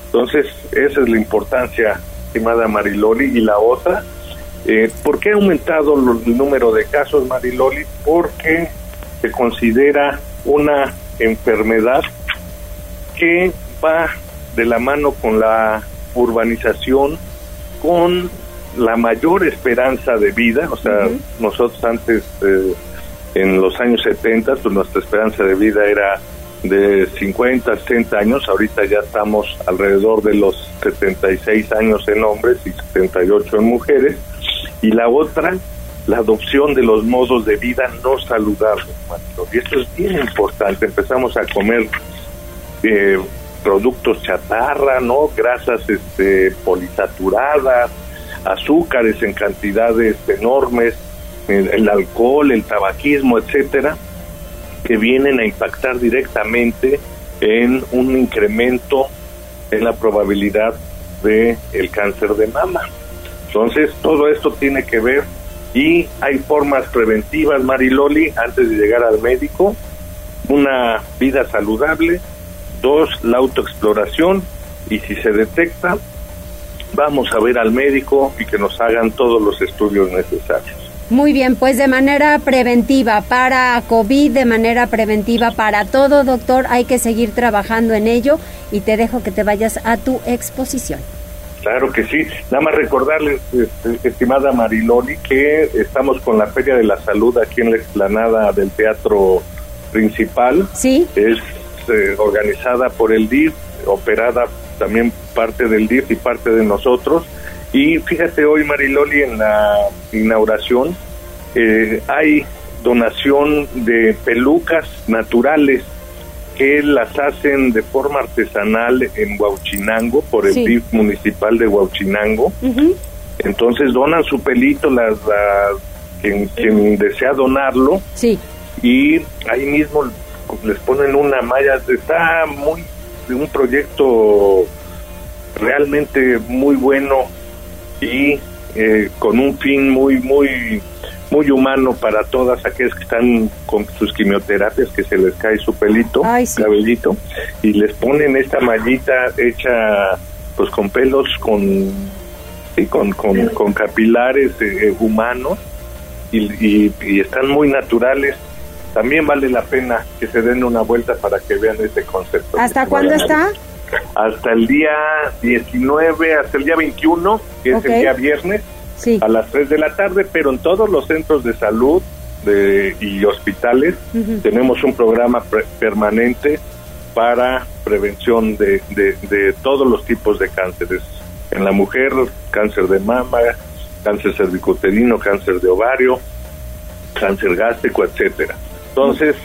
Speaker 8: Entonces, esa es la importancia estimada Mariloli, y la otra, eh, ¿por qué ha aumentado el número de casos, Mariloli? Porque se considera una enfermedad que va de la mano con la urbanización, con la mayor esperanza de vida, o sea, nosotros antes, eh, en los años 70, pues nuestra esperanza de vida era de 50, 60 años, ahorita ya estamos alrededor de los 76 años en hombres y 78 en mujeres, y la otra, la adopción de los modos de vida no saludables, y esto es bien importante, empezamos a comer eh, productos chatarra, ¿no? Grasas este, polisaturadas, azúcares en cantidades enormes, el alcohol, el tabaquismo, etcétera, que vienen a impactar directamente en un incremento en la probabilidad de el cáncer de mama. Entonces, todo esto tiene que ver y hay formas preventivas, Mariloli, antes de llegar al médico, una vida saludable, dos, la autoexploración y si se detecta, vamos a ver al médico y que nos hagan todos los estudios necesarios.
Speaker 1: Muy bien, pues de manera preventiva para COVID, de manera preventiva para todo, doctor, hay que seguir trabajando en ello y te dejo que te vayas a tu exposición.
Speaker 8: Claro que sí. Nada más recordarles, este, estimada Mariloli, que estamos con la Feria de la Salud aquí en la explanada del Teatro Principal.
Speaker 1: Sí.
Speaker 8: Es eh, organizada por el DIF, operada también parte del DIF y parte de nosotros y fíjate hoy, Mariloli, en la inauguración eh, hay donación de pelucas naturales que las hacen de forma artesanal en Huauchinango por el DIF municipal de Huauchinango. Entonces donan su pelito las, quien, quien, desea donarlo.
Speaker 1: Sí.
Speaker 8: Y ahí mismo les ponen una malla. Está muy un proyecto realmente muy bueno y eh, con un fin muy, muy, muy humano para todas aquellas que están con sus quimioterapias, que se les cae su pelito, cabellito, y les ponen esta mallita hecha pues con pelos, con, sí, con, con, capilares eh, humanos, y, y, están muy naturales. También vale la pena que se den una vuelta para que vean este concepto.
Speaker 1: ¿Hasta cuándo está?
Speaker 8: Hasta el día 19, hasta el día 21, que es el día viernes, a las 3 de la tarde, pero en todos los centros de salud de, y hospitales tenemos un programa permanente para prevención de, de, todos los tipos de cánceres. En la mujer, cáncer de mama, cáncer cervicuterino, cáncer de ovario, cáncer gástrico, etcétera. Entonces,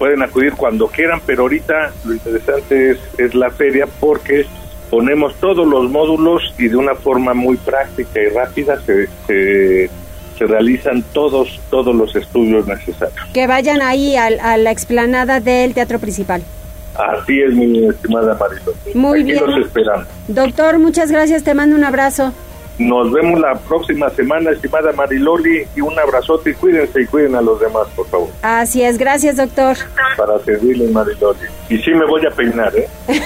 Speaker 8: pueden acudir cuando quieran, pero ahorita lo interesante es, es la feria porque ponemos todos los módulos y de una forma muy práctica y rápida se, se, realizan todos todos los estudios necesarios.
Speaker 1: Que vayan ahí a la explanada del teatro principal.
Speaker 8: Así es, mi estimada Marisol.
Speaker 1: Muy bien.
Speaker 8: Los esperamos.
Speaker 1: Doctor, muchas gracias, te mando un abrazo.
Speaker 8: Nos vemos la próxima semana, estimada Mariloli, y un abrazote y cuídense y cuiden a los demás, por favor.
Speaker 1: Así es, gracias doctor.
Speaker 8: Para servirle, Mariloli. Y sí me voy a peinar, ¿eh? *laughs*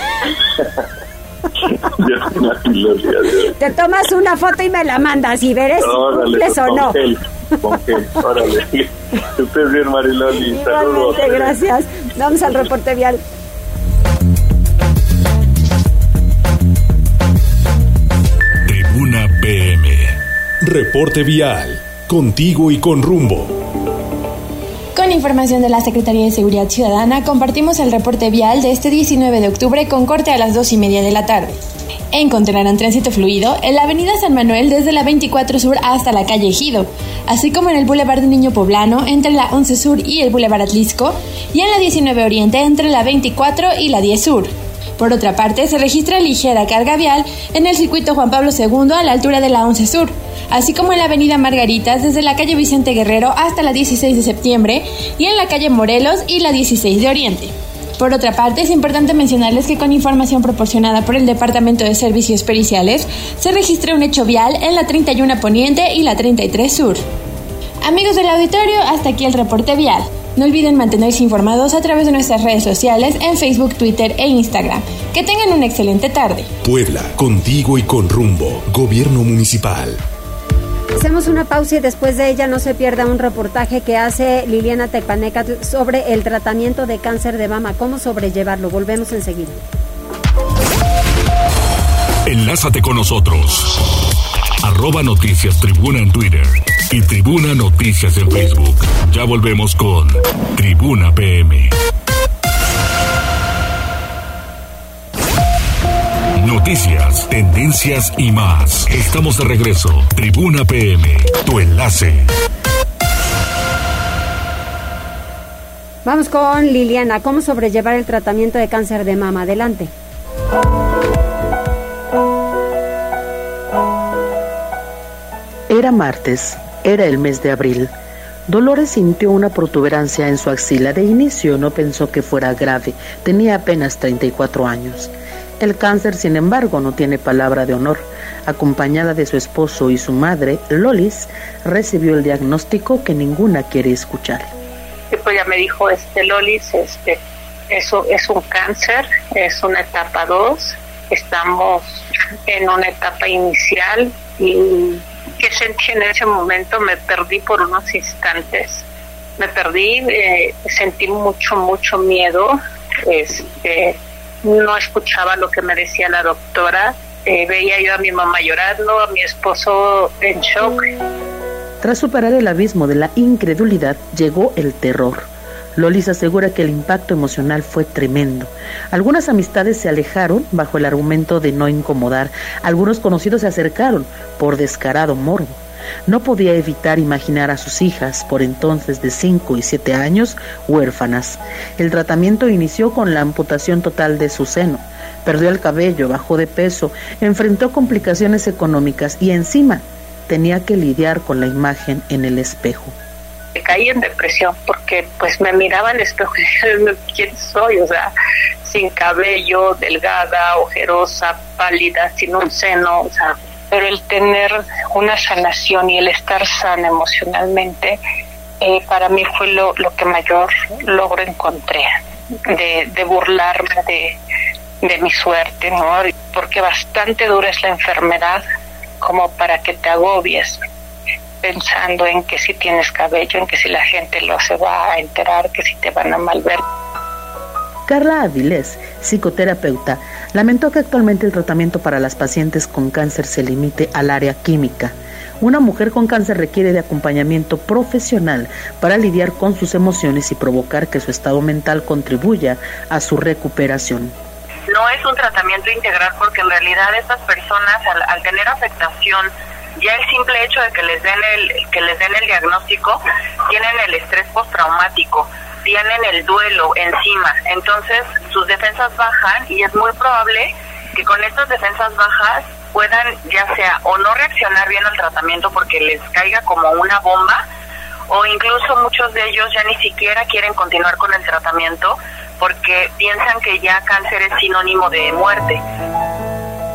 Speaker 1: Te tomas una foto y me la mandas y verás
Speaker 8: si o no. con gel, órale. *laughs* Usted bien, Mariloli. Saludos.
Speaker 1: gracias. Vamos al reporte vial.
Speaker 7: Reporte vial. Contigo y con rumbo.
Speaker 9: Con información de la Secretaría de Seguridad Ciudadana, compartimos el reporte vial de este 19 de octubre con corte a las 2 y media de la tarde. Encontrarán tránsito fluido en la avenida San Manuel desde la 24 Sur hasta la calle Ejido, así como en el Boulevard Niño Poblano entre la 11 Sur y el Boulevard Atlisco, y en la 19 Oriente entre la 24 y la 10 Sur. Por otra parte, se registra ligera carga vial en el circuito Juan Pablo II a la altura de la 11 Sur, así como en la avenida Margaritas desde la calle Vicente Guerrero hasta la 16 de septiembre y en la calle Morelos y la 16 de Oriente. Por otra parte, es importante mencionarles que con información proporcionada por el Departamento de Servicios Periciales, se registra un hecho vial en la 31 Poniente y la 33 Sur. Amigos del auditorio, hasta aquí el reporte vial. No olviden mantenerse informados a través de nuestras redes sociales en Facebook, Twitter e Instagram. Que tengan una excelente tarde.
Speaker 7: Puebla, contigo y con rumbo. Gobierno Municipal.
Speaker 1: Hacemos una pausa y después de ella no se pierda un reportaje que hace Liliana Tepaneca sobre el tratamiento de cáncer de mama, cómo sobrellevarlo. Volvemos enseguida.
Speaker 7: Enlázate con nosotros. Arroba Noticias Tribuna en Twitter y Tribuna Noticias en Facebook. Ya volvemos con Tribuna PM. Noticias, tendencias y más. Estamos de regreso. Tribuna PM, tu enlace.
Speaker 1: Vamos con Liliana. ¿Cómo sobrellevar el tratamiento de cáncer de mama? Adelante.
Speaker 10: Era martes, era el mes de abril. Dolores sintió una protuberancia en su axila. De inicio no pensó que fuera grave. Tenía apenas 34 años. El cáncer, sin embargo, no tiene palabra de honor. Acompañada de su esposo y su madre, Lolis recibió el diagnóstico que ninguna quiere escuchar.
Speaker 11: pues ya me dijo, este Lolis, este, eso es un cáncer, es una etapa 2, estamos en una etapa inicial y que sentí en ese momento, me perdí por unos instantes, me perdí, eh, sentí mucho, mucho miedo, este, no escuchaba lo que me decía la doctora, eh, veía yo a mi mamá llorando, a mi esposo en shock.
Speaker 10: Tras superar el abismo de la incredulidad, llegó el terror. Lolis asegura que el impacto emocional fue tremendo. Algunas amistades se alejaron bajo el argumento de no incomodar. Algunos conocidos se acercaron por descarado morbo. No podía evitar imaginar a sus hijas, por entonces de 5 y 7 años, huérfanas. El tratamiento inició con la amputación total de su seno. Perdió el cabello, bajó de peso, enfrentó complicaciones económicas y encima tenía que lidiar con la imagen en el espejo
Speaker 11: caí en depresión porque pues me miraba al espejo y *laughs* dije, ¿quién soy? O sea, sin cabello, delgada, ojerosa, pálida, sin un seno, o sea, pero el tener una sanación y el estar sana emocionalmente, eh, para mí fue lo, lo que mayor logro encontré, de, de burlarme de, de mi suerte, ¿no? Porque bastante dura es la enfermedad como para que te agobies pensando en que si tienes cabello, en que si la gente lo se va a enterar, que si te van a malver.
Speaker 10: Carla Avilés, psicoterapeuta, lamentó que actualmente el tratamiento para las pacientes con cáncer se limite al área química. Una mujer con cáncer requiere de acompañamiento profesional para lidiar con sus emociones y provocar que su estado mental contribuya a su recuperación.
Speaker 12: No es un tratamiento integral porque en realidad estas personas al tener afectación ya el simple hecho de que les den el que les den el diagnóstico tienen el estrés postraumático tienen el duelo encima entonces sus defensas bajan y es muy probable que con estas defensas bajas puedan ya sea o no reaccionar bien al tratamiento porque les caiga como una bomba o incluso muchos de ellos ya ni siquiera quieren continuar con el tratamiento porque piensan que ya cáncer es sinónimo de muerte.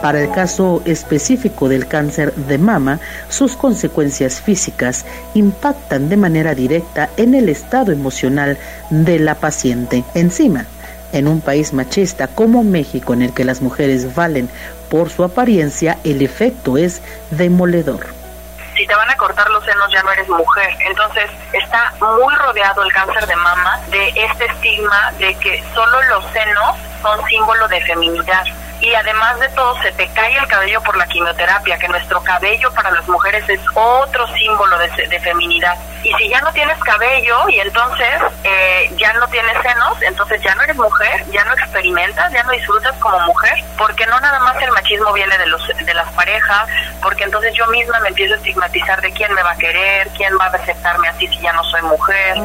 Speaker 10: Para el caso específico del cáncer de mama, sus consecuencias físicas impactan de manera directa en el estado emocional de la paciente. Encima, en un país machista como México, en el que las mujeres valen por su apariencia, el efecto es demoledor
Speaker 12: si te van a cortar los senos ya no eres mujer. Entonces está muy rodeado el cáncer de mama de este estigma de que solo los senos son símbolo de feminidad y además de todo se te cae el cabello por la quimioterapia, que nuestro cabello para las mujeres es otro símbolo de, feminidad. Y si ya no tienes cabello y entonces eh, ya no tienes senos, entonces ya no eres mujer, ya no experimentas, ya no disfrutas como mujer, porque no nada más el machismo viene de, los, de las parejas, porque entonces yo misma me empiezo a estigmatizar de quién me va a querer, quién va a aceptarme así si ya no soy mujer.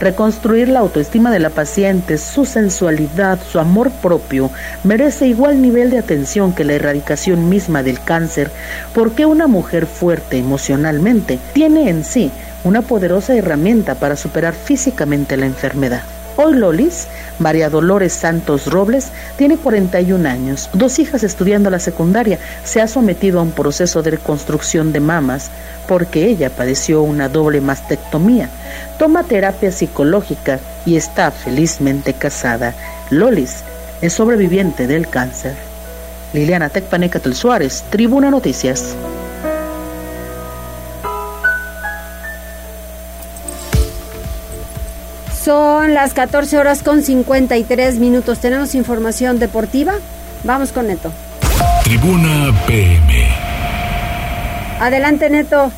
Speaker 10: Reconstruir la autoestima de la paciente, su sensualidad, su amor propio, merece igual nivel de atención que la erradicación misma del cáncer, porque una mujer fuerte emocionalmente tiene en sí una poderosa herramienta para superar físicamente la enfermedad. Hoy Lolis, María Dolores Santos Robles, tiene 41 años, dos hijas estudiando la secundaria, se ha sometido a un proceso de reconstrucción de mamas porque ella padeció una doble mastectomía, toma terapia psicológica y está felizmente casada. Lolis es sobreviviente del cáncer. Liliana Tecpanecatl Suárez, Tribuna Noticias.
Speaker 1: Son las 14 horas con 53 minutos. Tenemos información deportiva. Vamos con Neto.
Speaker 7: Tribuna PM.
Speaker 1: Adelante, Neto.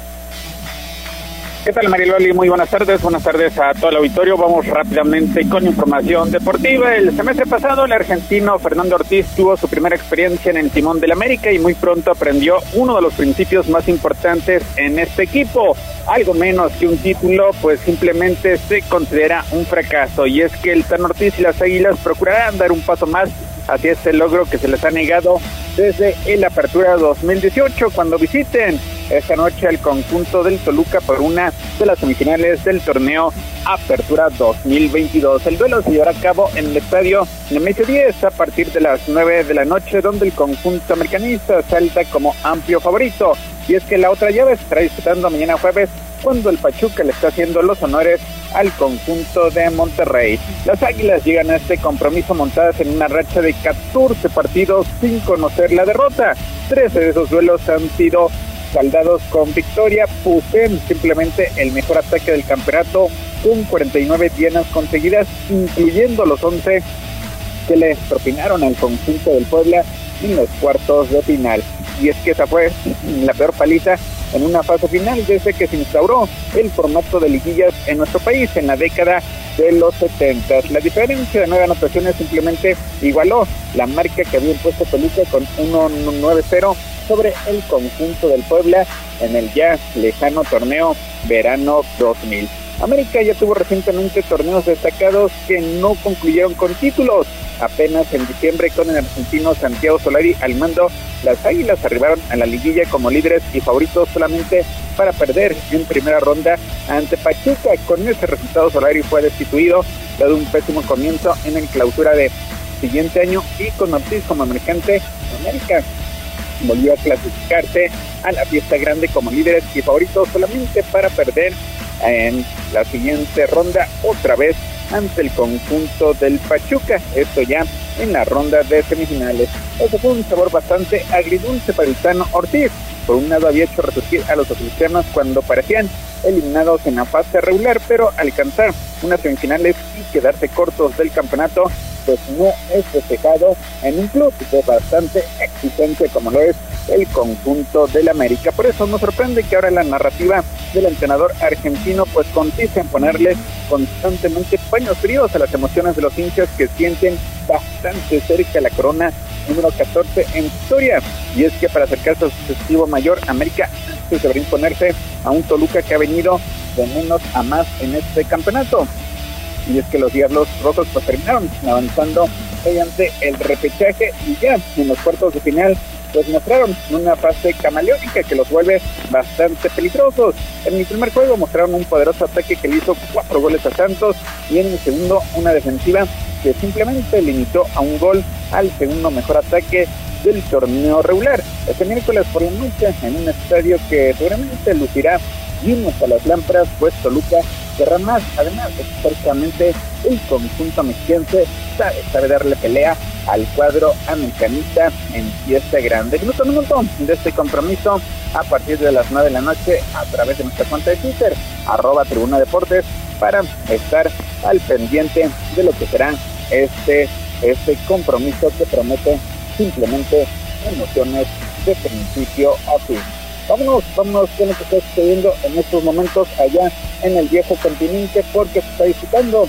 Speaker 13: ¿Qué tal Mariloli? Muy buenas tardes, buenas tardes a todo el auditorio. Vamos rápidamente con información deportiva. El semestre pasado el argentino Fernando Ortiz tuvo su primera experiencia en el timón del América y muy pronto aprendió uno de los principios más importantes en este equipo. Algo menos que un título, pues simplemente se considera un fracaso y es que el Tan Ortiz y las Águilas procurarán dar un paso más hacia este logro que se les ha negado desde el Apertura 2018 cuando visiten esta noche el conjunto del Toluca por una de las semifinales del torneo Apertura 2022. El duelo se llevará a cabo en el estadio Nemesio 10 a partir de las 9 de la noche, donde el conjunto americanista salta como amplio favorito. Y es que la otra llave se estará disputando mañana jueves cuando el Pachuca le está haciendo los honores al conjunto de Monterrey. Las Águilas llegan a este compromiso montadas en una racha de 14 partidos sin conocer la derrota. 13 de esos duelos han sido saldados con victoria. Poseen simplemente el mejor ataque del campeonato con 49 dianas conseguidas, incluyendo los 11 que le propinaron al conjunto del Puebla en los cuartos de final. Y es que esa fue la peor paliza en una fase final desde que se instauró el formato de liguillas en nuestro país en la década de los 70. La diferencia de nueve anotaciones simplemente igualó la marca que había impuesto Toluca con 1-9-0 sobre el conjunto del Puebla en el ya lejano torneo verano 2000. América ya tuvo recientemente torneos destacados que no concluyeron con títulos. Apenas en diciembre con el argentino Santiago Solari al mando, las Águilas arribaron a la liguilla como líderes y favoritos solamente para perder en primera ronda ante Pachuca. Con ese resultado Solari fue destituido, dado un pésimo comienzo en el clausura de siguiente año y con Ortiz como emergente América volvió a clasificarse a la fiesta grande como líderes y favoritos solamente para perder en la siguiente ronda otra vez ante el conjunto del Pachuca, esto ya en la ronda de semifinales. Eso fue un sabor bastante agridulce para el Tano Ortiz. Por un lado había hecho resurgir a los cristianos cuando parecían eliminados en la fase regular, pero alcanzar unas semifinales y quedarse cortos del campeonato, pues no es festejado en un club que es bastante exigente como lo es el conjunto del América. Por eso nos sorprende que ahora la narrativa del entrenador argentino pues consiste en ponerle constantemente paños fríos a las emociones de los hinchas que sienten bastante cerca la corona número 14 en historia. Y es que para acercarse a su objetivo mayor, América se debería imponerse a un Toluca que ha venido de menos a más en este campeonato. Y es que los Diablos Rojos pues terminaron avanzando mediante el repechaje y ya en los cuartos de final pues mostraron una fase camaleónica que los vuelve bastante peligrosos. En el primer juego mostraron un poderoso ataque que le hizo cuatro goles a Santos y en el segundo una defensiva que simplemente limitó a un gol al segundo mejor ataque del torneo regular. Este miércoles por la noche en un estadio que seguramente lucirá vimos a las lámparas, pues Toluca querrá más. Además, históricamente el conjunto mexiquense sabe, sabe darle pelea al cuadro americanista en fiesta grande. Minuto a minuto de este compromiso a partir de las 9 de la noche a través de nuestra cuenta de Twitter, arroba Tribuna Deportes, para estar al pendiente de lo que será este, este compromiso que promete simplemente emociones de principio a fin. Vámonos, vámonos con lo que está sucediendo en estos momentos allá en el viejo continente porque se está disputando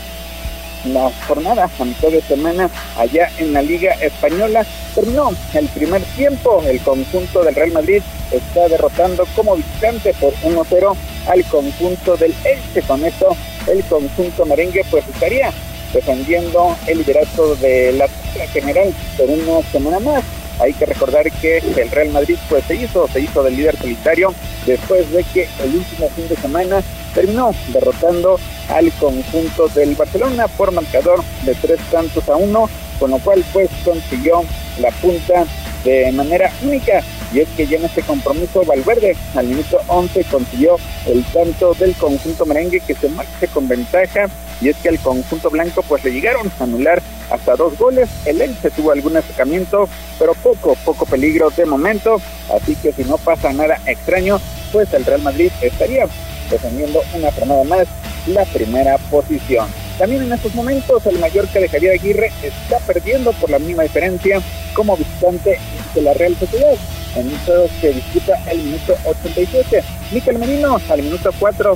Speaker 13: la jornada a mitad de semana allá en la Liga Española. Terminó el primer tiempo, el conjunto del Real Madrid está derrotando como visitante por 1-0 al conjunto del Elche. Con esto, el conjunto merengue pues estaría defendiendo el liderato de la general por una semana más. Hay que recordar que el Real Madrid pues se hizo, se hizo del líder solitario después de que el último fin de semana terminó derrotando al conjunto del Barcelona por marcador de tres tantos a uno, con lo cual pues consiguió la punta de manera única. Y es que ya en este compromiso Valverde al minuto 11 consiguió el tanto del conjunto merengue que se marcha con ventaja y es que al conjunto blanco pues le llegaron a anular hasta dos goles, el Elche tuvo algún acercamiento pero poco, poco peligro de momento, así que si no pasa nada extraño pues el Real Madrid estaría defendiendo una jornada más la primera posición. También en estos momentos el Mallorca de Javier Aguirre está perdiendo por la mínima diferencia como visitante de la Real Sociedad. En un juego que disputa el minuto 87. Miquel Merino al minuto 4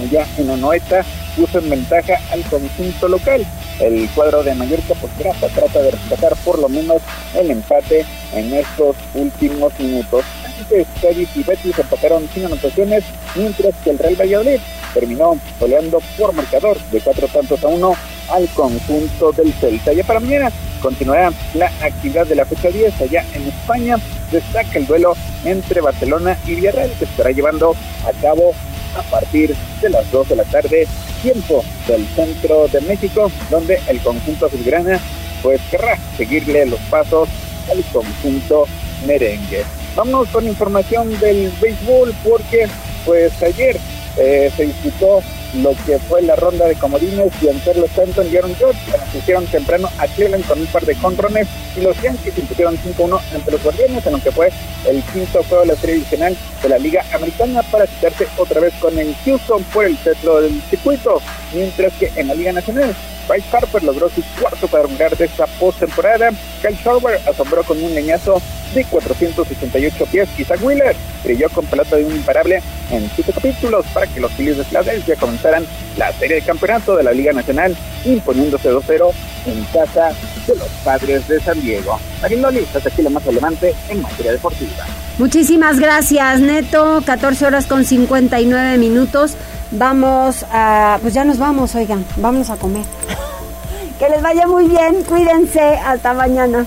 Speaker 13: allá en la noeta puso en ventaja al conjunto local. El cuadro de Mallorca pues trata, trata de rescatar por lo menos el empate en estos últimos minutos. Antes Cádiz y Betis empataron sin anotaciones, mientras que el Real Valladolid terminó goleando por marcador de cuatro tantos a uno al conjunto del Celta. Ya para mañana continuará la actividad de la fecha 10 allá en España. Destaca el duelo entre Barcelona y Villarreal que estará llevando a cabo a partir de las 2 de la tarde, tiempo del centro de México, donde el conjunto azulgrana pues querrá seguirle los pasos al conjunto merengue. Vamos con información del béisbol porque pues ayer eh, se disputó lo que fue la ronda de comodines y Antonio Stanton y Aaron George pusieron temprano a Cleveland con un par de contrones y los Yankees impusieron 5-1 ante los Guardianes en lo que fue el quinto juego de la serie adicional de la Liga Americana para quitarse otra vez con el Houston por el centro del circuito, mientras que en la Liga Nacional Bryce Harper logró su cuarto cuadrangular de esta postemporada. Kyle Schwarber asombró con un leñazo de 468 pies. Isaac Wheeler brilló con pelota de un imparable en siete capítulos para que los Phillies de Philadelphia comenzaran la serie de campeonato de la Liga Nacional, imponiéndose 2-0 en casa de los padres de San Diego. Marinoli, hasta aquí lo más relevante en materia deportiva.
Speaker 1: Muchísimas gracias, Neto. 14 horas con 59 minutos. Vamos a. Pues ya nos vamos, oigan. Vamos a comer. *laughs* que les vaya muy bien. Cuídense. Hasta mañana.